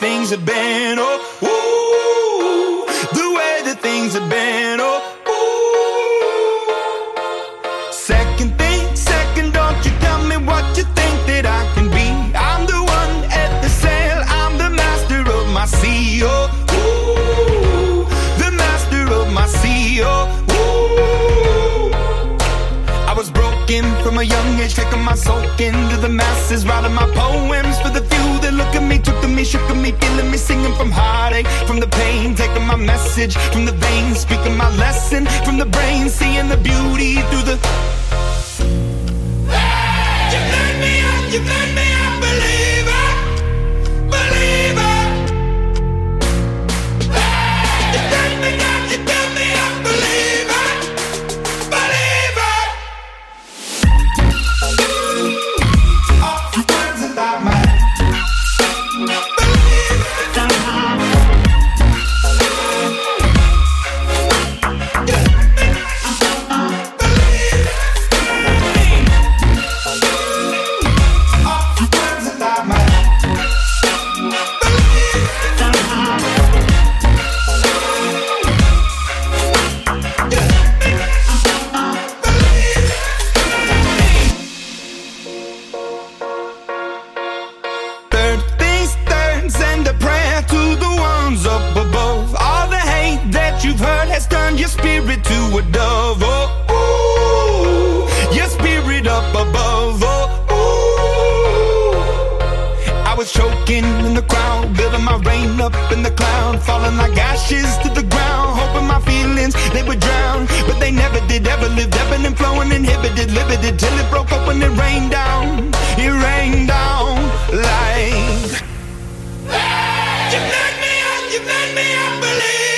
things have been. Oh, ooh, the way that things have been. Oh, ooh. Second thing, second, don't you tell me what you think that I can be. I'm the one at the sail, I'm the master of my sea. Oh, ooh, the master of my sea. Oh. I was broken from a young age, taking my soul into the masses, writing my poems for the me, shook me, feeling me, singing from heartache, from the pain, taking my message. From the veins, speaking my lesson. From the brain, seeing the beauty through the. You made me up, you made me a believer, me a believer,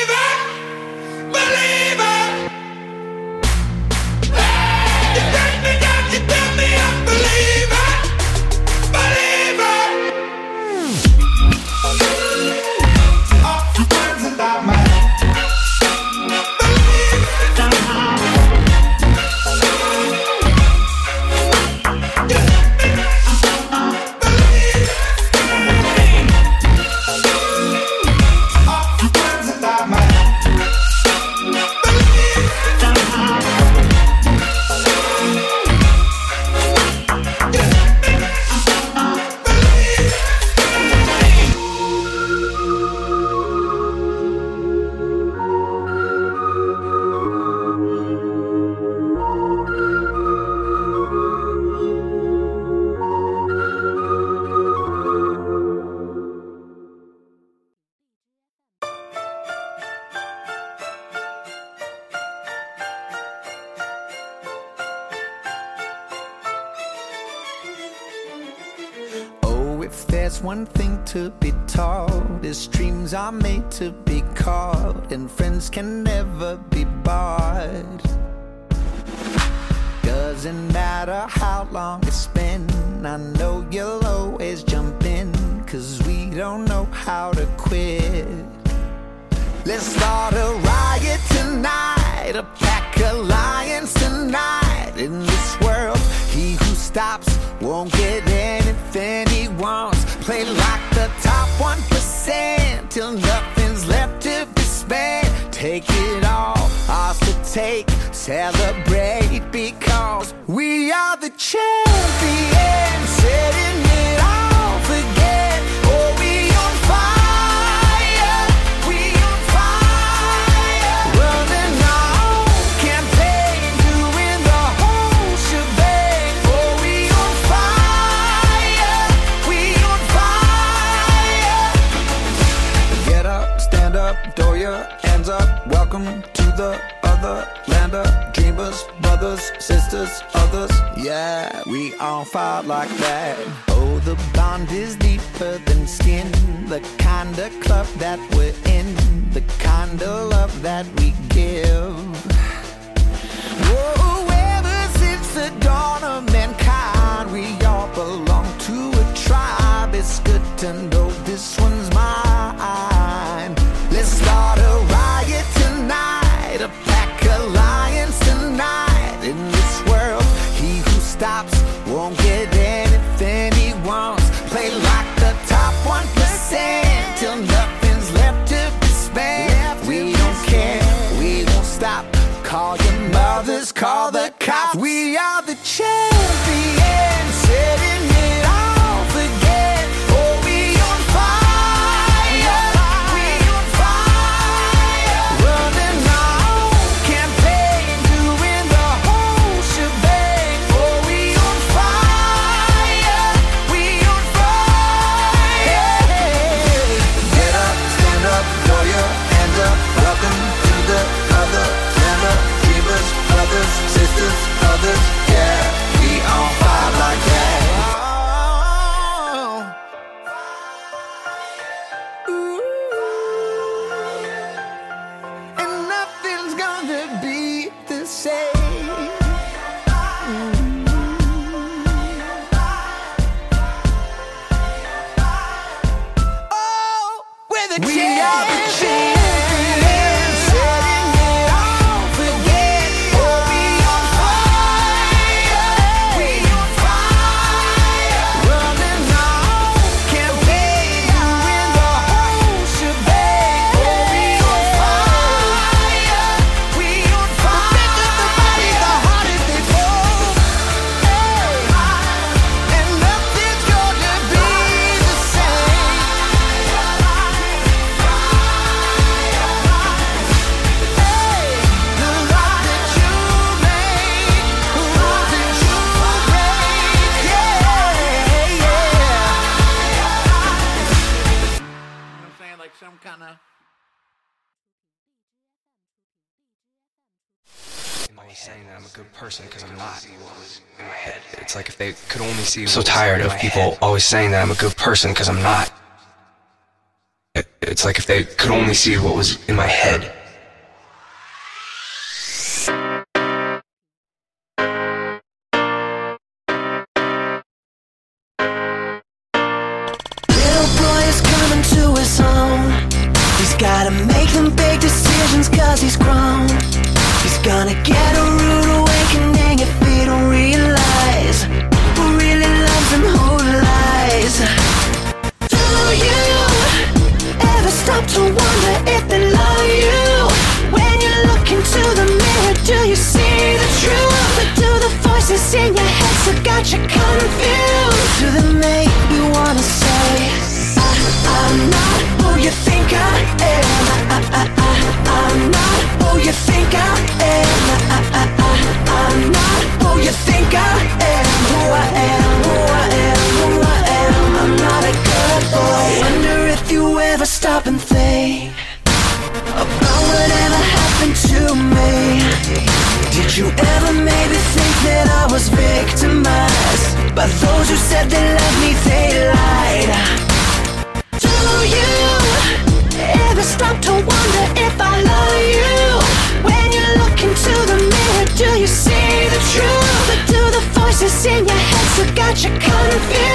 There's one thing to be taught, is dreams are made to be caught, and friends can never be bought. Doesn't matter how long it's been, I know you'll always jump in, cause we don't know how to quit. Let's start a riot tonight, a pack alliance tonight. In this world, he who stops won't get anything he wants. Play like the top 1% till nothing's left to be spent. Take it all, ours to take, celebrate because we are the champions, Call your mothers, call the cops. We are the champions. I'm so tired of people always saying that I'm a good person because I'm not. It's like if they could only see what was in my head. Little boy is coming to his own. He's gotta make them big decisions cause he's grown. He's gonna get stop and think about whatever happened to me. Did you ever maybe think that I was victimized by those who said they loved me? but you're confused.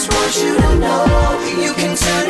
just want you to know. You can turn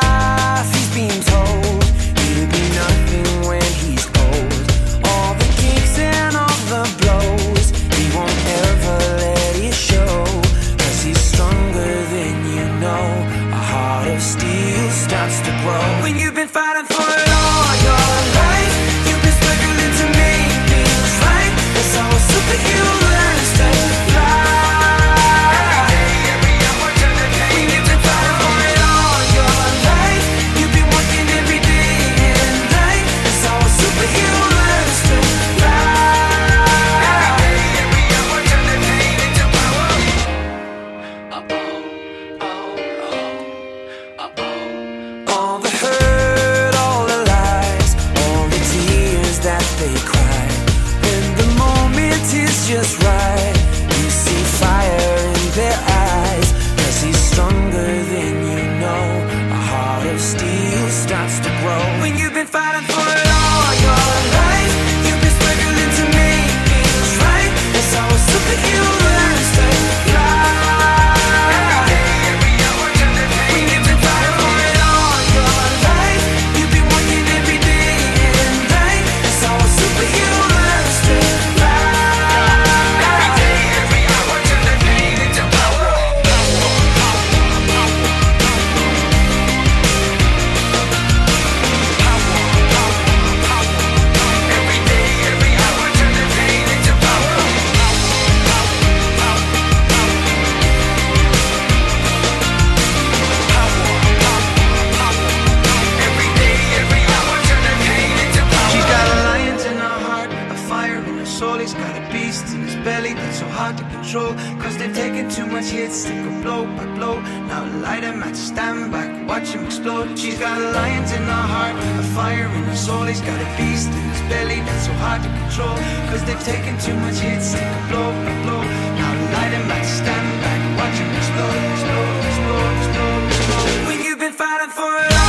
soul. He's got a beast in his belly that's so hard to control. Cause they've taken too much hits, they go blow by blow. Now light him at stand back, watch him explode. She's got lions in her heart, a fire in her soul. He's got a beast in his belly that's so hard to control. Cause they've taken too much hits, they go blow by blow. Now light him at stand back, watch him explode, explode, explode, explode, explode. When you've been fighting for it.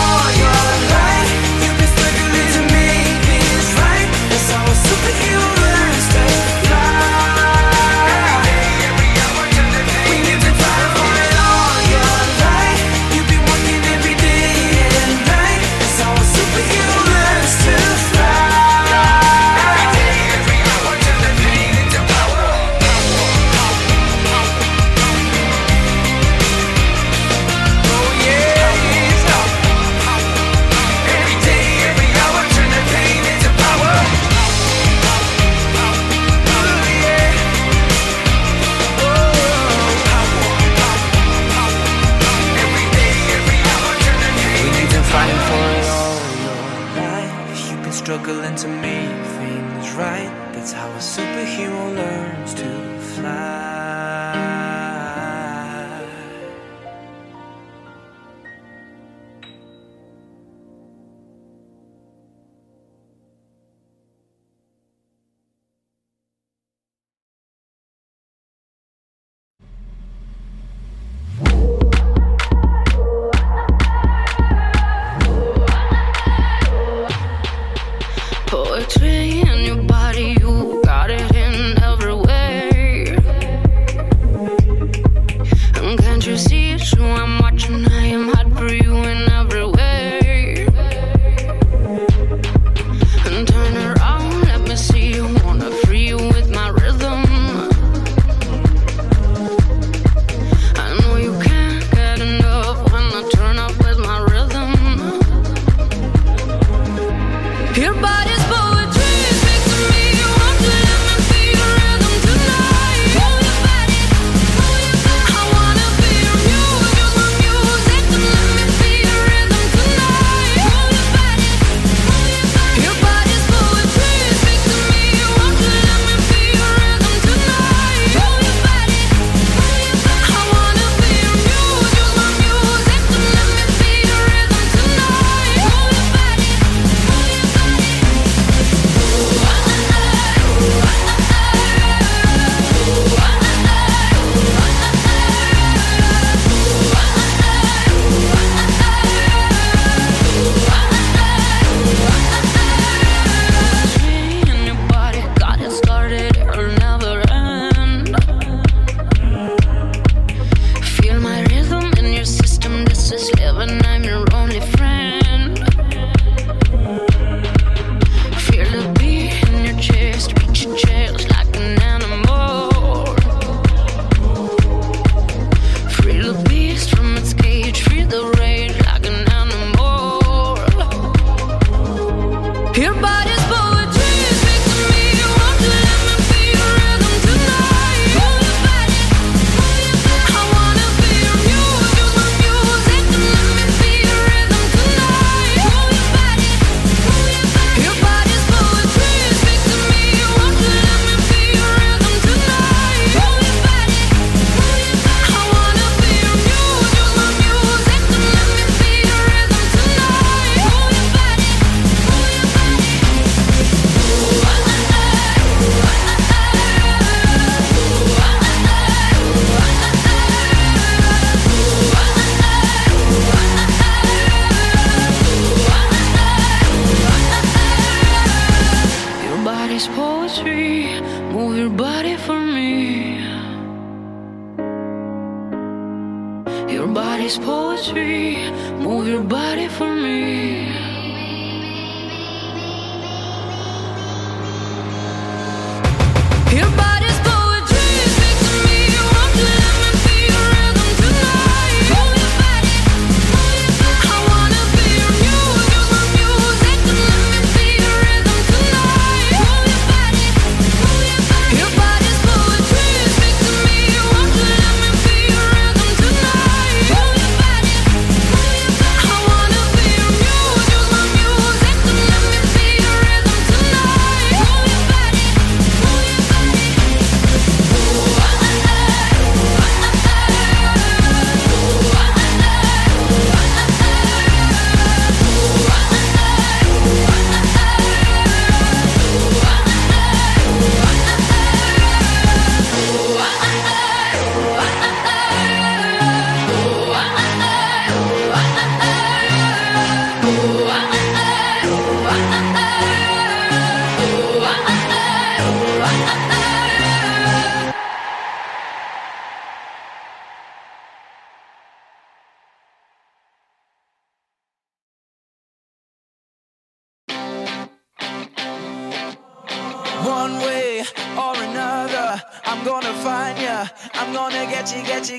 struggling to make things right. That's how a superhero learns to fly.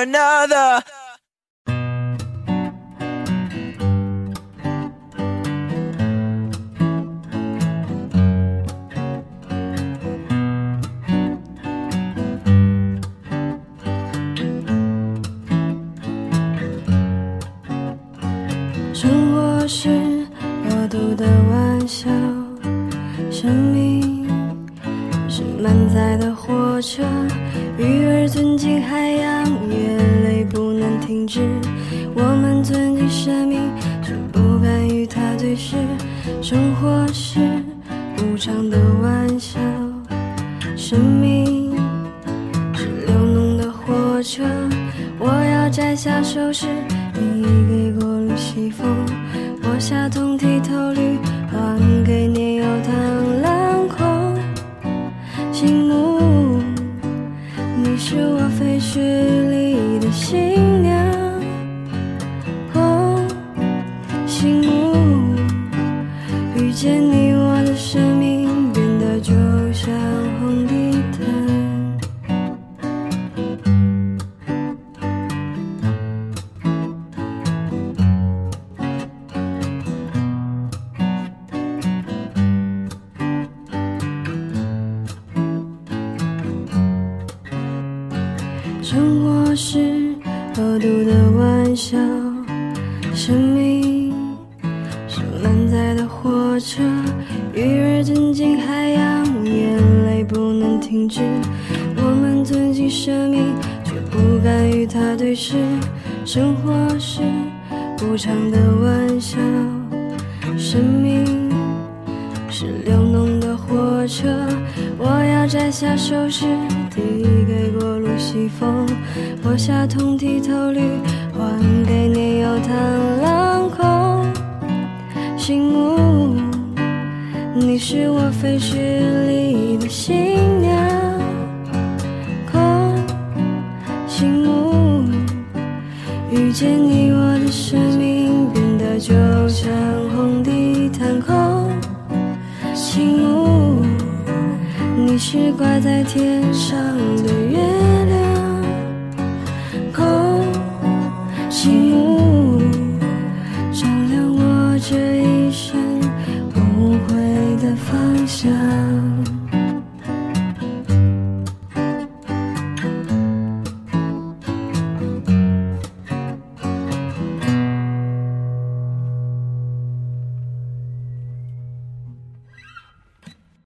another. 生活是恶毒的玩笑生命是满载的火车。上的玩笑，生命是流动的火车，我要摘下首饰，你给过的西风，我下通体透绿，换个。是流脓的火车。我要摘下首饰，递给过路西风，剥下通体头驴，还给年幼螳螂空。醒目，你是我废墟里的新娘。空，醒目，遇见你，是挂在天上的月